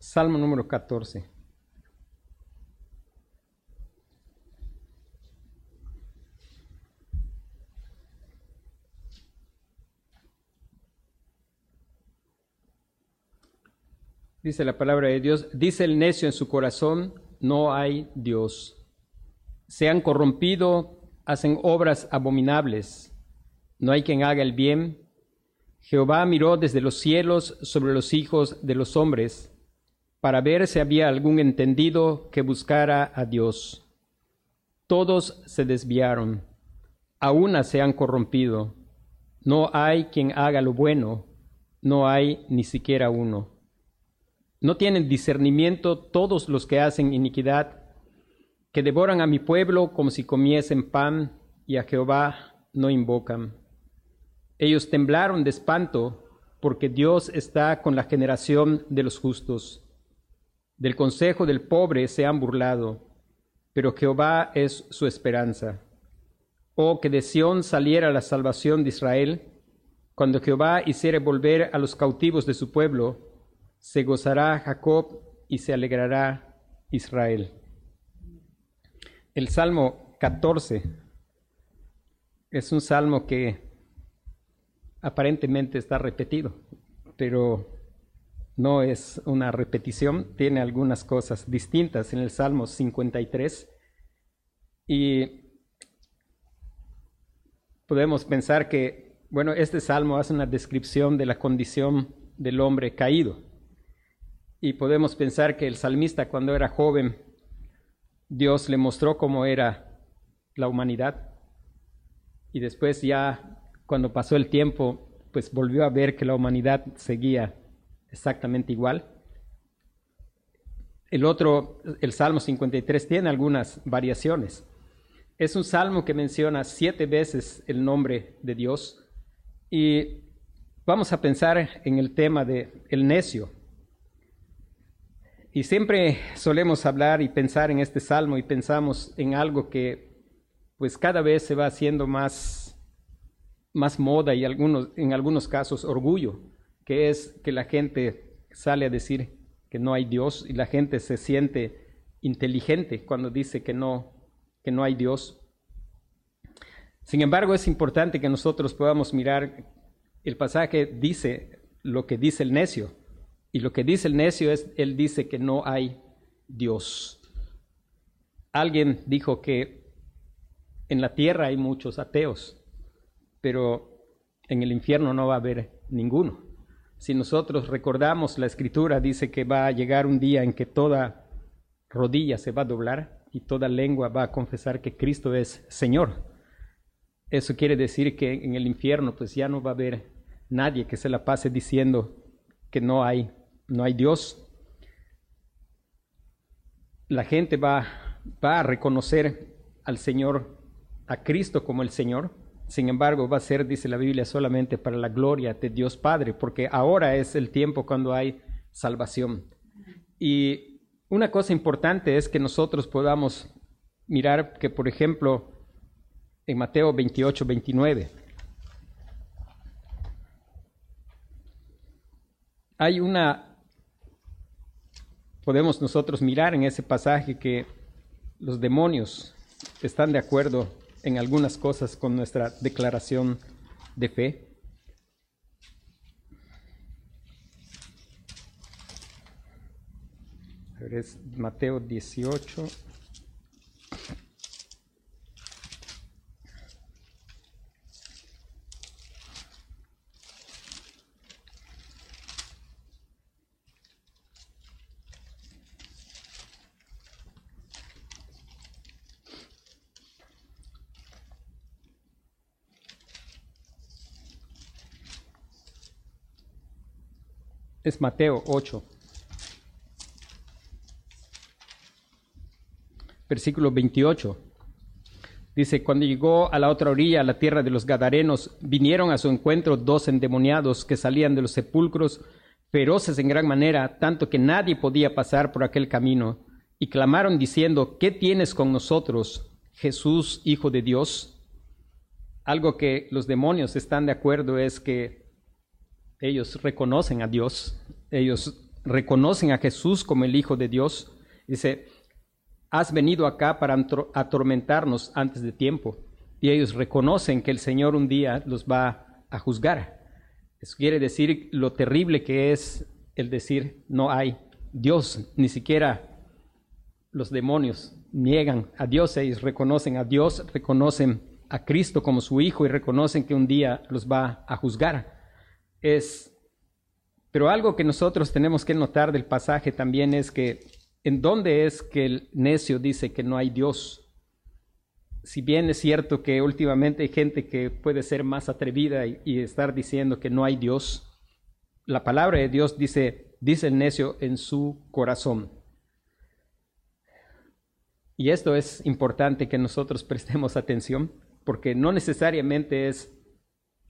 Salmo número 14. Dice la palabra de Dios, dice el necio en su corazón, no hay Dios. Se han corrompido, hacen obras abominables, no hay quien haga el bien. Jehová miró desde los cielos sobre los hijos de los hombres, para ver si había algún entendido que buscara a Dios. Todos se desviaron, a una se han corrompido. No hay quien haga lo bueno, no hay ni siquiera uno. No tienen discernimiento todos los que hacen iniquidad, que devoran a mi pueblo como si comiesen pan y a Jehová no invocan. Ellos temblaron de espanto porque Dios está con la generación de los justos. Del consejo del pobre se han burlado, pero Jehová es su esperanza. Oh, que de Sión saliera la salvación de Israel, cuando Jehová hiciere volver a los cautivos de su pueblo, se gozará Jacob y se alegrará Israel. El Salmo 14 es un salmo que aparentemente está repetido, pero no es una repetición, tiene algunas cosas distintas en el Salmo 53 y podemos pensar que, bueno, este salmo hace una descripción de la condición del hombre caído y podemos pensar que el salmista cuando era joven, Dios le mostró cómo era la humanidad. Y después ya cuando pasó el tiempo, pues volvió a ver que la humanidad seguía exactamente igual. El otro, el Salmo 53, tiene algunas variaciones. Es un salmo que menciona siete veces el nombre de Dios y vamos a pensar en el tema de el necio. Y siempre solemos hablar y pensar en este salmo y pensamos en algo que pues cada vez se va haciendo más, más moda y en algunos casos orgullo, que es que la gente sale a decir que no hay Dios y la gente se siente inteligente cuando dice que no, que no hay Dios. Sin embargo, es importante que nosotros podamos mirar el pasaje dice lo que dice el necio. Y lo que dice el necio es, él dice que no hay Dios. Alguien dijo que en la tierra hay muchos ateos, pero en el infierno no va a haber ninguno. Si nosotros recordamos la escritura, dice que va a llegar un día en que toda rodilla se va a doblar y toda lengua va a confesar que Cristo es Señor. Eso quiere decir que en el infierno pues ya no va a haber nadie que se la pase diciendo que no hay no hay Dios, la gente va, va a reconocer al Señor, a Cristo como el Señor. Sin embargo, va a ser, dice la Biblia, solamente para la gloria de Dios Padre, porque ahora es el tiempo cuando hay salvación. Y una cosa importante es que nosotros podamos mirar que, por ejemplo, en Mateo 28, 29, hay una podemos nosotros mirar en ese pasaje que los demonios están de acuerdo en algunas cosas con nuestra declaración de fe. Es Mateo 18. Mateo 8, versículo 28. Dice, cuando llegó a la otra orilla, a la tierra de los Gadarenos, vinieron a su encuentro dos endemoniados que salían de los sepulcros, feroces en gran manera, tanto que nadie podía pasar por aquel camino, y clamaron diciendo, ¿qué tienes con nosotros, Jesús, Hijo de Dios? Algo que los demonios están de acuerdo es que ellos reconocen a Dios, ellos reconocen a Jesús como el Hijo de Dios. Dice, has venido acá para atormentarnos antes de tiempo. Y ellos reconocen que el Señor un día los va a juzgar. Eso quiere decir lo terrible que es el decir no hay Dios, ni siquiera los demonios niegan a Dios, ellos reconocen a Dios, reconocen a Cristo como su Hijo y reconocen que un día los va a juzgar. Es, pero algo que nosotros tenemos que notar del pasaje también es que en dónde es que el necio dice que no hay Dios. Si bien es cierto que últimamente hay gente que puede ser más atrevida y, estar diciendo que no hay Dios, la palabra de Dios dice, dice el necio en su corazón. Y esto es importante que nosotros prestemos atención, porque no necesariamente es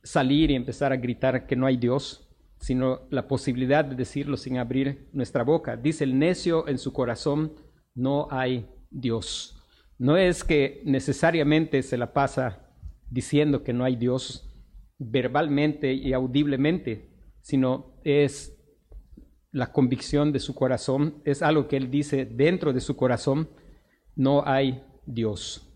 salir y empezar a gritar que no hay Dios, sino la posibilidad de decirlo sin abrir nuestra boca. Dice el necio en su corazón, no hay Dios. No es que necesariamente se la pasa diciendo que no hay Dios verbalmente y audiblemente, sino es la convicción de su corazón, es algo que él dice dentro de su corazón, no hay Dios.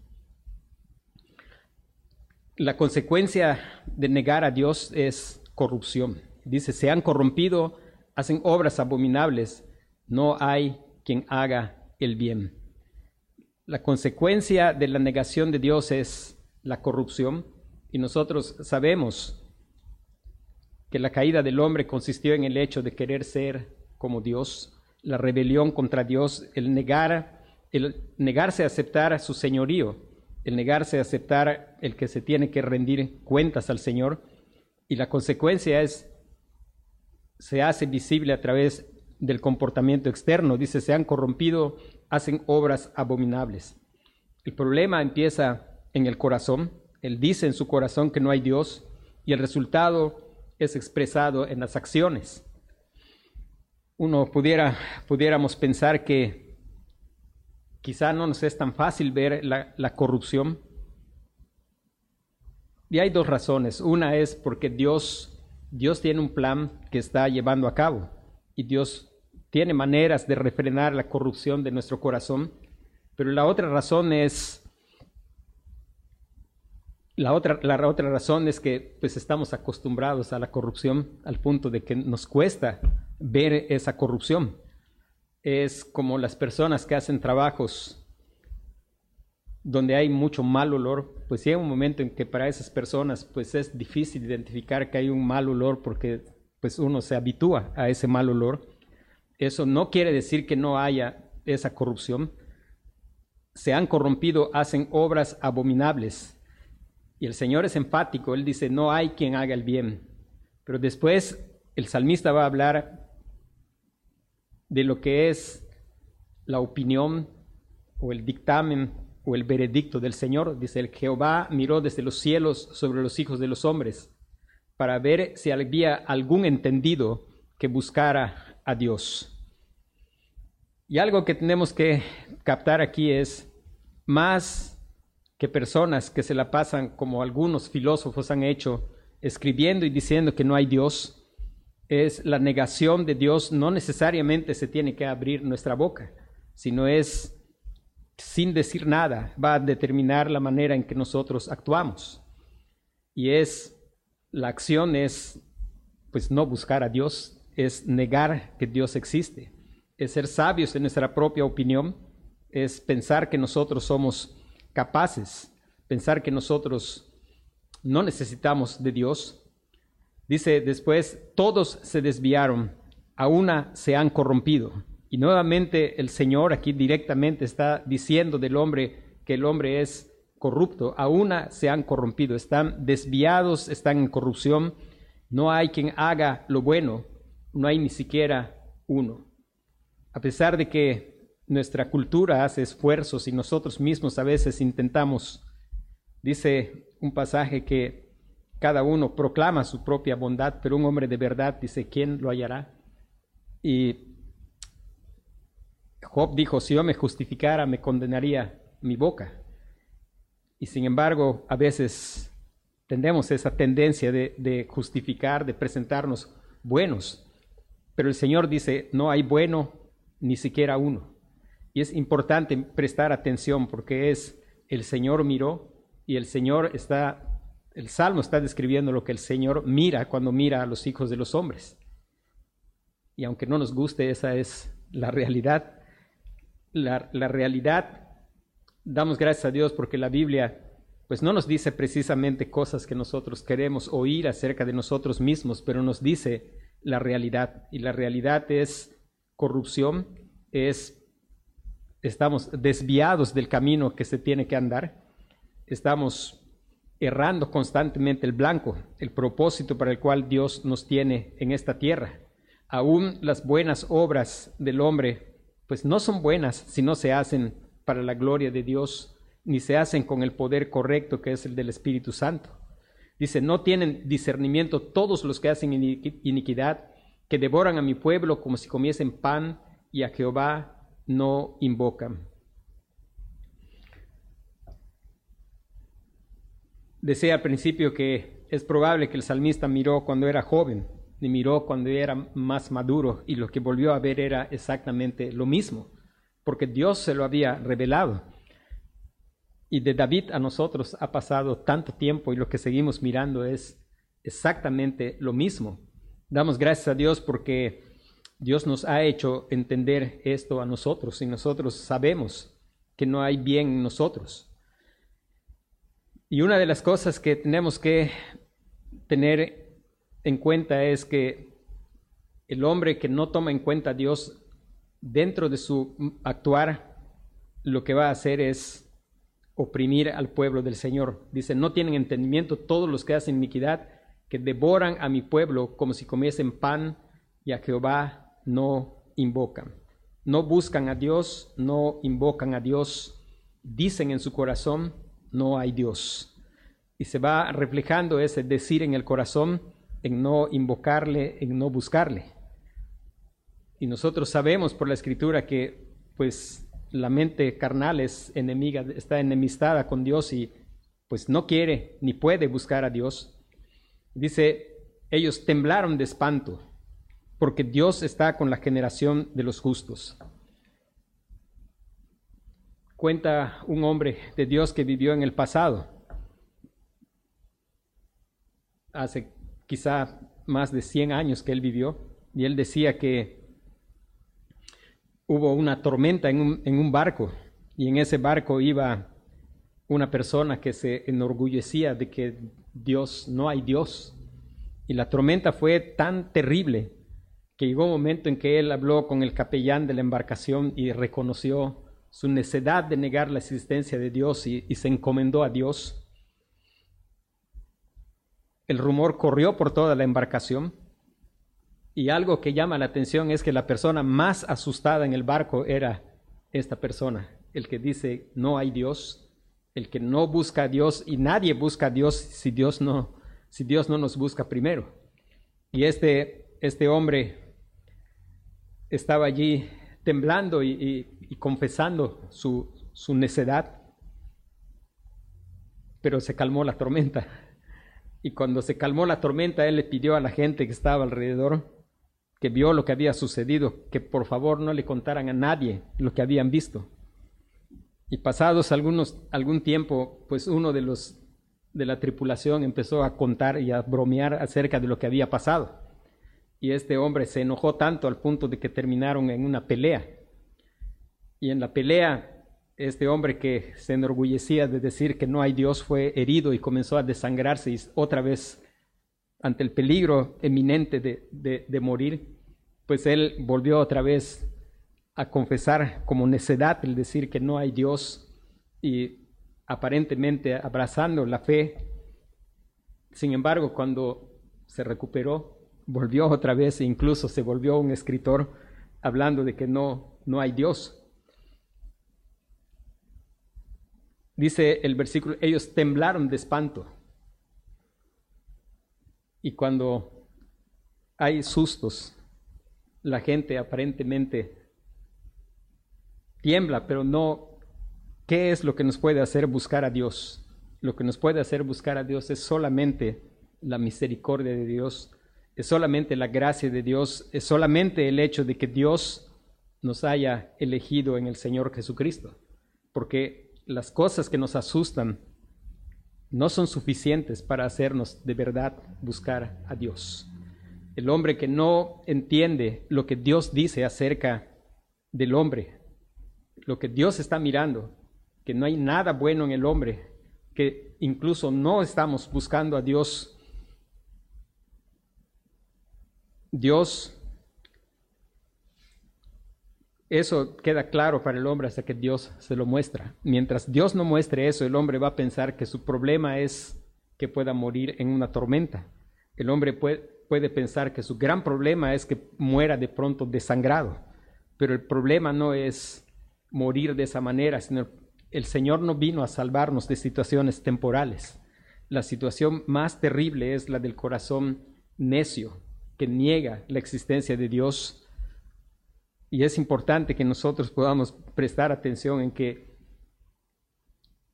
La consecuencia de negar a Dios es corrupción. Dice, se han corrompido, hacen obras abominables, no hay quien haga el bien. La consecuencia de la negación de Dios es la corrupción y nosotros sabemos que la caída del hombre consistió en el hecho de querer ser como Dios, la rebelión contra Dios, el negar, el negarse a aceptar su señorío, el negarse a aceptar el que se tiene que rendir cuentas al Señor, y la consecuencia es se hace visible a través del comportamiento externo. Dice, se han corrompido, hacen obras abominables. El problema empieza en el corazón. Él dice en su corazón que no hay Dios y el resultado es expresado en las acciones. Uno pudiera, pudiéramos pensar que quizá no nos es tan fácil ver la, corrupción. Y hay dos razones. Una es porque Dios, Dios tiene un plan que está llevando a cabo y Dios tiene maneras de refrenar la corrupción de nuestro corazón. Pero la otra razón es la otra, la otra razón es que pues estamos acostumbrados a la corrupción al punto de que nos cuesta ver esa corrupción. Es como las personas que hacen trabajos donde hay mucho mal olor, pues llega un momento en que para esas personas pues es difícil identificar que hay un mal olor porque pues uno se habitúa a ese mal olor. Eso no quiere decir que no haya esa corrupción. Se han corrompido, hacen obras abominables y el Señor es enfático, Él dice, no hay quien haga el bien. Pero después el salmista va a hablar de lo que es la opinión o el dictamen o el veredicto del Señor. Dice, el Jehová miró desde los cielos sobre los hijos de los hombres para ver si había algún entendido que buscara a Dios. Y algo que tenemos que captar aquí es más que personas que se la pasan como algunos filósofos han hecho, escribiendo y diciendo que no hay Dios, es la negación de Dios, no necesariamente se tiene que abrir nuestra boca, sino es sin decir nada, va a determinar la manera en que nosotros actuamos. Y es, la acción es, pues no buscar a Dios, es negar que Dios existe, es ser sabios en nuestra propia opinión, es pensar que nosotros somos capaces, pensar que nosotros no necesitamos de Dios. Dice después, todos se desviaron, a una se han corrompido. Y nuevamente el Señor aquí directamente está diciendo del hombre que el hombre es corrupto, a una se han corrompido, están desviados, están en corrupción, no hay quien haga lo bueno, no hay ni siquiera uno. A pesar de que nuestra cultura hace esfuerzos y nosotros mismos a veces intentamos, dice un pasaje que cada uno proclama su propia bondad, pero un hombre de verdad dice, ¿quién lo hallará? Y Job dijo, si yo me justificara, me condenaría mi boca. Y sin embargo, a veces tendemos esa tendencia de, de justificar, de presentarnos buenos. Pero el Señor dice, no hay bueno ni siquiera uno. Y es importante prestar atención porque es el Señor miró y el Señor está, el Salmo está describiendo lo que el Señor mira cuando mira a los hijos de los hombres. Y aunque no nos guste, esa es la realidad. La, la realidad, damos gracias a Dios porque la Biblia pues no nos dice precisamente cosas que nosotros queremos oír acerca de nosotros mismos, pero nos dice la realidad. Y la realidad es corrupción, es estamos desviados del camino que se tiene que andar, estamos errando constantemente el blanco, el propósito para el cual Dios nos tiene en esta tierra. Aún las buenas obras del hombre, pues no son buenas si no se hacen para la gloria de Dios, ni se hacen con el poder correcto que es el del Espíritu Santo. Dice, no tienen discernimiento todos los que hacen iniquidad, que devoran a mi pueblo como si comiesen pan y a Jehová no invocan. Decía al principio que es probable que el salmista miró cuando era joven y miró cuando era más maduro y lo que volvió a ver era exactamente lo mismo, porque Dios se lo había revelado. Y de David a nosotros ha pasado tanto tiempo y lo que seguimos mirando es exactamente lo mismo. Damos gracias a Dios porque Dios nos ha hecho entender esto a nosotros y nosotros sabemos que no hay bien en nosotros. Y una de las cosas que tenemos que tener en cuenta es que el hombre que no toma en cuenta a Dios dentro de su actuar, lo que va a hacer es oprimir al pueblo del Señor. Dice, no tienen entendimiento todos los que hacen iniquidad, que devoran a mi pueblo como si comiesen pan y a Jehová no invocan. No buscan a Dios, no invocan a Dios, dicen en su corazón, no hay Dios. Y se va reflejando ese decir en el corazón en no invocarle, en no buscarle. Y nosotros sabemos por la escritura que pues la mente carnal es enemiga, está enemistada con Dios y pues no quiere ni puede buscar a Dios. Dice, ellos temblaron de espanto porque Dios está con la generación de los justos. Cuenta un hombre de Dios que vivió en el pasado, hace quizá más de 100 años que él vivió, y él decía que hubo una tormenta en un, en un barco, y en ese barco iba una persona que se enorgullecía de que Dios, no hay Dios. Y la tormenta fue tan terrible que llegó un momento en que él habló con el capellán de la embarcación y reconoció su necedad de negar la existencia de Dios y, se encomendó a Dios. El rumor corrió por toda la embarcación y algo que llama la atención es que la persona más asustada en el barco era esta persona, el que dice no hay Dios, el que no busca a Dios y nadie busca a Dios si Dios no, si Dios no nos busca primero. Y este, este hombre estaba allí temblando y, confesando su, su necedad, pero se calmó la tormenta. Y cuando se calmó la tormenta, él le pidió a la gente que estaba alrededor, que vio lo que había sucedido, que por favor no le contaran a nadie lo que habían visto. Y pasados algunos, algún tiempo, pues uno de los de la tripulación empezó a contar y a bromear acerca de lo que había pasado y este hombre se enojó tanto al punto de que terminaron en una pelea. Y en la pelea, este hombre que se enorgullecía de decir que no hay Dios fue herido y comenzó a desangrarse y otra vez ante el peligro eminente de, de morir, pues él volvió otra vez a confesar como necedad el decir que no hay Dios y aparentemente abrazando la fe. Sin embargo, cuando se recuperó, volvió otra vez e incluso se volvió un escritor hablando de que no, no hay Dios. Dice el versículo, ellos temblaron de espanto. Y cuando hay sustos, la gente aparentemente tiembla, pero no, ¿qué es lo que nos puede hacer buscar a Dios? Lo que nos puede hacer buscar a Dios es solamente la misericordia de Dios es solamente la gracia de Dios, es solamente el hecho de que Dios nos haya elegido en el Señor Jesucristo, porque las cosas que nos asustan no son suficientes para hacernos de verdad buscar a Dios. El hombre que no entiende lo que Dios dice acerca del hombre, lo que Dios está mirando, que no hay nada bueno en el hombre, que incluso no estamos buscando a Dios. Dios, eso queda claro para el hombre hasta que Dios se lo muestra. Mientras Dios no muestre eso, el hombre va a pensar que su problema es que pueda morir en una tormenta. El hombre puede, puede pensar que su gran problema es que muera de pronto desangrado, pero el problema no es morir de esa manera, sino el Señor no vino a salvarnos de situaciones temporales. La situación más terrible es la del corazón necio, que niega la existencia de Dios. Y es importante que nosotros podamos prestar atención en que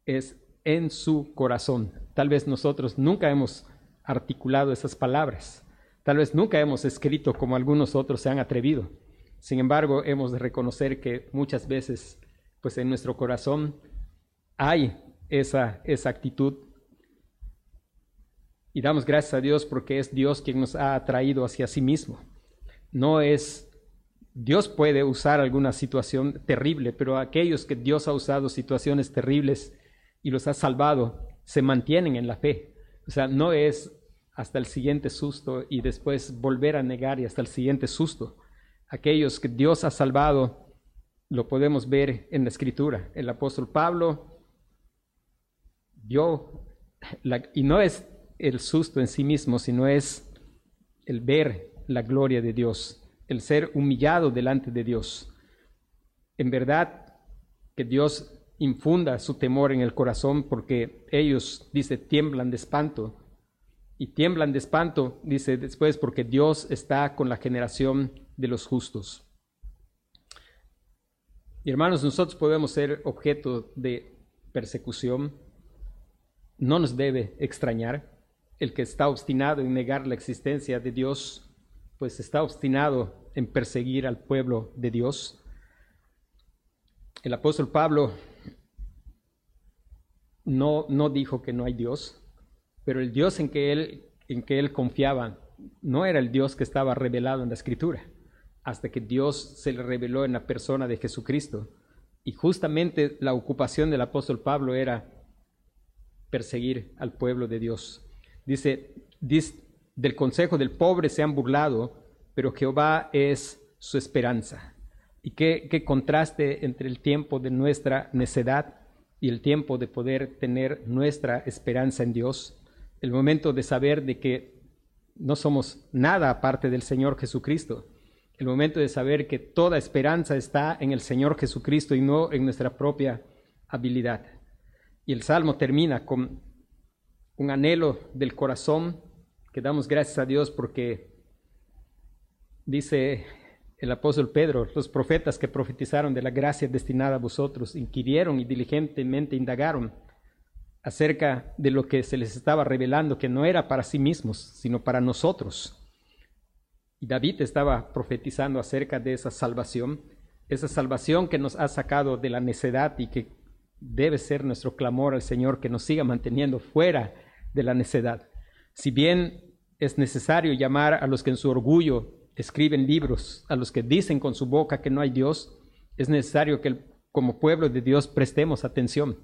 es en su corazón. Tal vez nosotros nunca hemos articulado esas palabras. Tal vez nunca hemos escrito como algunos otros se han atrevido. Sin embargo, hemos de reconocer que muchas veces, pues en nuestro corazón hay esa, esa actitud. Y damos gracias a Dios porque es Dios quien nos ha atraído hacia sí mismo. No es, Dios puede usar alguna situación terrible, pero aquellos que Dios ha usado situaciones terribles y los ha salvado, se mantienen en la fe. O sea, no es hasta el siguiente susto y después volver a negar y hasta el siguiente susto. Aquellos que Dios ha salvado, lo podemos ver en la escritura. El apóstol Pablo yo, y no es el susto en sí mismo, sino es el ver la gloria de Dios, el ser humillado delante de Dios. En verdad, que Dios infunda su temor en el corazón porque ellos, dice, tiemblan de espanto. Y tiemblan de espanto, dice después, porque Dios está con la generación de los justos. Y hermanos, nosotros podemos ser objeto de persecución no nos debe extrañar. El que está obstinado en negar la existencia de Dios, pues está obstinado en perseguir al pueblo de Dios. El apóstol Pablo no, no dijo que no hay Dios, pero el Dios en que, él, en que él confiaba no era el Dios que estaba revelado en la escritura, hasta que Dios se le reveló en la persona de Jesucristo. Y justamente la ocupación del apóstol Pablo era perseguir al pueblo de Dios. Dice, del consejo del pobre se han burlado, pero Jehová es su esperanza. Y qué, qué contraste entre el tiempo de nuestra necedad y el tiempo de poder tener nuestra esperanza en Dios. El momento de saber de que no somos nada aparte del Señor Jesucristo. El momento de saber que toda esperanza está en el Señor Jesucristo y no en nuestra propia habilidad. Y el salmo termina con un anhelo del corazón que damos gracias a Dios porque dice el apóstol Pedro, los profetas que profetizaron de la gracia destinada a vosotros inquirieron y diligentemente indagaron acerca de lo que se les estaba revelando, que no era para sí mismos, sino para nosotros. Y David estaba profetizando acerca de esa salvación, esa salvación que nos ha sacado de la necedad y que debe ser nuestro clamor al Señor que nos siga manteniendo fuera de la necedad. Si bien es necesario llamar a los que en su orgullo escriben libros, a los que dicen con su boca que no hay Dios, es necesario que como pueblo de Dios prestemos atención,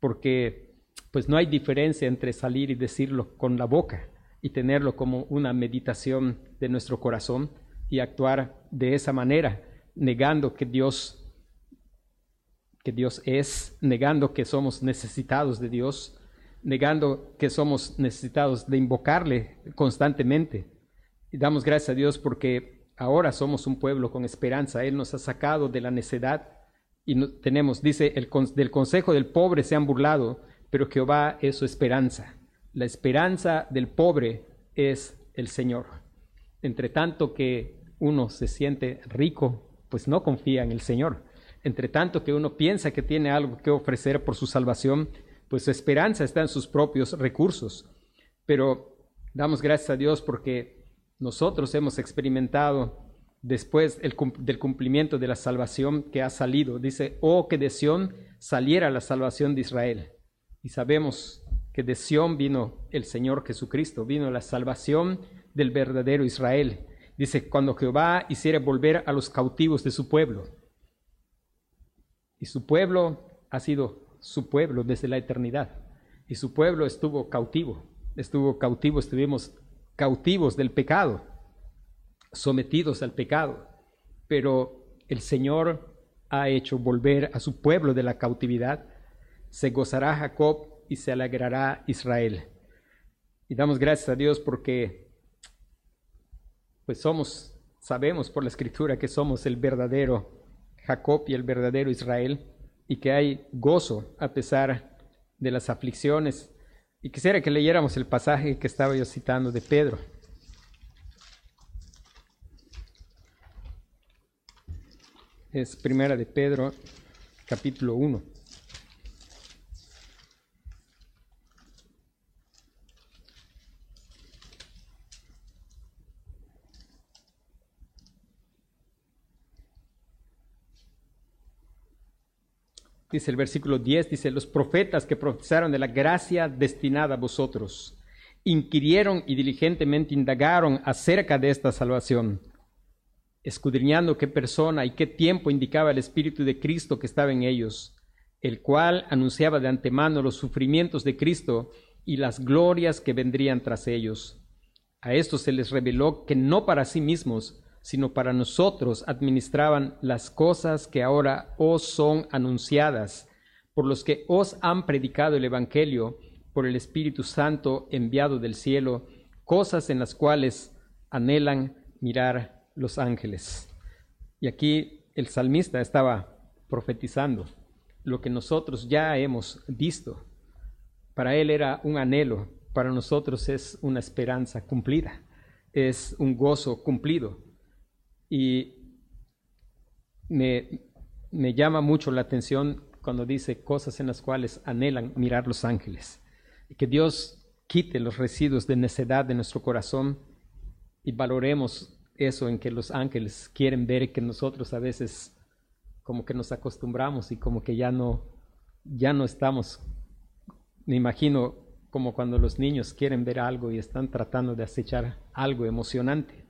porque pues no hay diferencia entre salir y decirlo con la boca y tenerlo como una meditación de nuestro corazón y actuar de esa manera, negando que Dios que Dios es, negando que somos necesitados de Dios, negando que somos necesitados de invocarle constantemente. Y damos gracias a Dios porque ahora somos un pueblo con esperanza. Él nos ha sacado de la necedad y tenemos, dice, el, del consejo del pobre se han burlado, pero Jehová es su esperanza. La esperanza del pobre es el Señor. Entre tanto que uno se siente rico, pues no confía en el Señor entre tanto que uno piensa que tiene algo que ofrecer por su salvación, pues su esperanza está en sus propios recursos. Pero damos gracias a Dios porque nosotros hemos experimentado después del cumplimiento de la salvación que ha salido. Dice, oh, que de Sión saliera la salvación de Israel. Y sabemos que de Sión vino el Señor Jesucristo, vino la salvación del verdadero Israel. Dice, cuando Jehová hiciera volver a los cautivos de su pueblo. Y su pueblo ha sido su pueblo desde la eternidad. Y su pueblo estuvo cautivo, estuvo cautivo, estuvimos cautivos del pecado, sometidos al pecado. Pero el Señor ha hecho volver a su pueblo de la cautividad. Se gozará Jacob y se alegrará Israel. Y damos gracias a Dios porque pues somos, sabemos por la escritura que somos el verdadero Jacob y el verdadero Israel y que hay gozo a pesar de las aflicciones. Y quisiera que leyéramos el pasaje que estaba yo citando de Pedro. Es primera de Pedro, capítulo 1. Dice el versículo 10, dice, los profetas que profetizaron de la gracia destinada a vosotros, inquirieron y diligentemente indagaron acerca de esta salvación, escudriñando qué persona y qué tiempo indicaba el Espíritu de Cristo que estaba en ellos, el cual anunciaba de antemano los sufrimientos de Cristo y las glorias que vendrían tras ellos. A estos se les reveló que no para sí mismos, sino para nosotros administraban las cosas que ahora os son anunciadas, por los que os han predicado el Evangelio por el Espíritu Santo enviado del cielo, cosas en las cuales anhelan mirar los ángeles. Y aquí el salmista estaba profetizando lo que nosotros ya hemos visto. Para él era un anhelo, para nosotros es una esperanza cumplida, es un gozo cumplido. Y me, me llama mucho la atención cuando dice cosas en las cuales anhelan mirar los ángeles. Y que Dios quite los residuos de necedad de nuestro corazón y valoremos eso en que los ángeles quieren ver que nosotros a veces como que nos acostumbramos y como que ya no ya no estamos me imagino como cuando los niños quieren ver algo y están tratando de acechar algo emocionante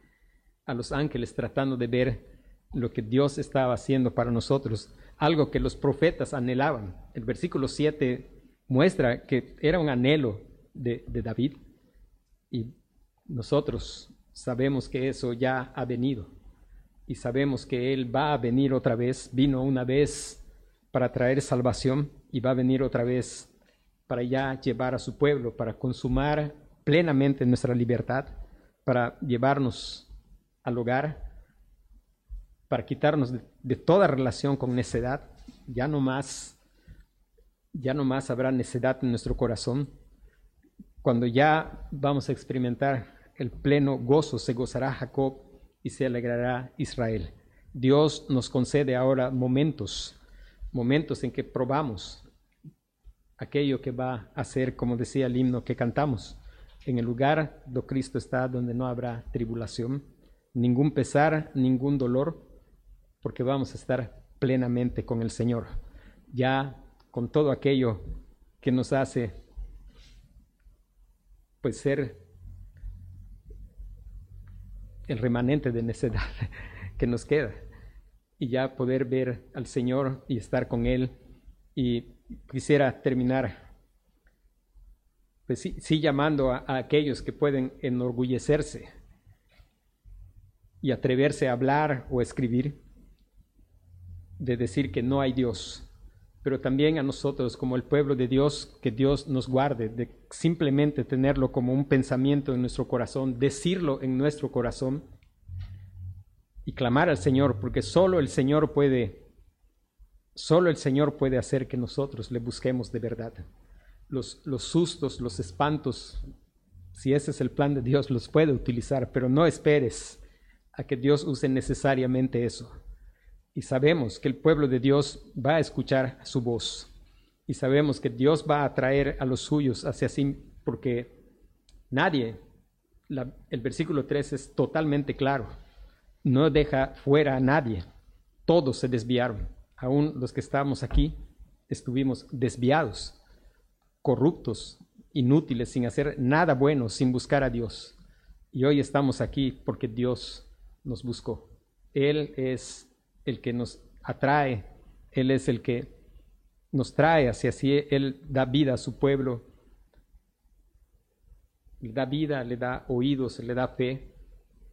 a los ángeles tratando de ver lo que Dios estaba haciendo para nosotros, algo que los profetas anhelaban. El versículo 7 muestra que era un anhelo de, de David y nosotros sabemos que eso ya ha venido y sabemos que Él va a venir otra vez, vino una vez para traer salvación y va a venir otra vez para ya llevar a su pueblo, para consumar plenamente nuestra libertad, para llevarnos al hogar para quitarnos de, toda relación con necedad. Ya no más, ya no más habrá necedad en nuestro corazón. Cuando ya vamos a experimentar el pleno gozo, se gozará Jacob y se alegrará Israel. Dios nos concede ahora momentos, momentos en que probamos aquello que va a ser, como decía el himno que cantamos, en el lugar donde Cristo está, donde no habrá tribulación ningún pesar, ningún dolor, porque vamos a estar plenamente con el Señor, ya con todo aquello que nos hace pues ser el remanente de necedad que nos queda. Y ya poder ver al Señor y estar con Él. Y quisiera terminar, pues sí, sí llamando a, a aquellos que pueden enorgullecerse y atreverse a hablar o escribir, de decir que no hay Dios, pero también a nosotros como el pueblo de Dios, que Dios nos guarde, de simplemente tenerlo como un pensamiento en nuestro corazón, decirlo en nuestro corazón y clamar al Señor, porque solo el Señor puede, solo el Señor puede hacer que nosotros le busquemos de verdad. Los, los sustos, los espantos, si ese es el plan de Dios, los puede utilizar, pero no esperes que Dios use necesariamente eso. Y sabemos que el pueblo de Dios va a escuchar su voz. Y sabemos que Dios va a traer a los suyos hacia sí, porque nadie el versículo 3 es totalmente claro. No deja fuera a nadie. Todos se desviaron. Aún los que estábamos aquí estuvimos desviados, corruptos, inútiles, sin hacer nada bueno, sin buscar a Dios. Y hoy estamos aquí porque Dios nos buscó. Él es el que nos atrae, Él es el que nos trae hacia sí, Él da vida a su pueblo, le da vida, le da oídos, le da fe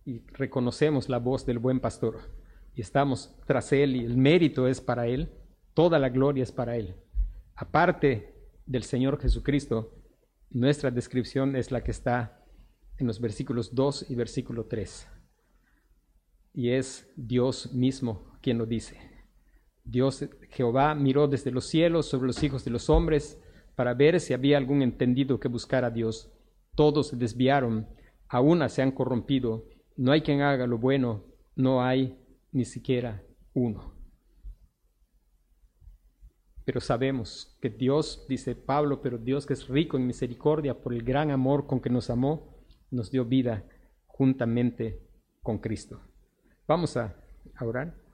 y reconocemos la voz del buen pastor y estamos tras Él y el mérito es para Él, toda la gloria es para Él. Aparte del Señor Jesucristo, nuestra descripción es la que está en los versículos 2 y versículo 3. Y es Dios mismo quien lo dice. Dios Jehová miró desde los cielos sobre los hijos de los hombres para ver si había algún entendido que buscara a Dios. Todos se desviaron, a una se han corrompido. No hay quien haga lo bueno, no hay ni siquiera uno. Pero sabemos que Dios, dice Pablo, pero Dios que es rico en misericordia por el gran amor con que nos amó, nos dio vida juntamente con Cristo. Vamos a orar.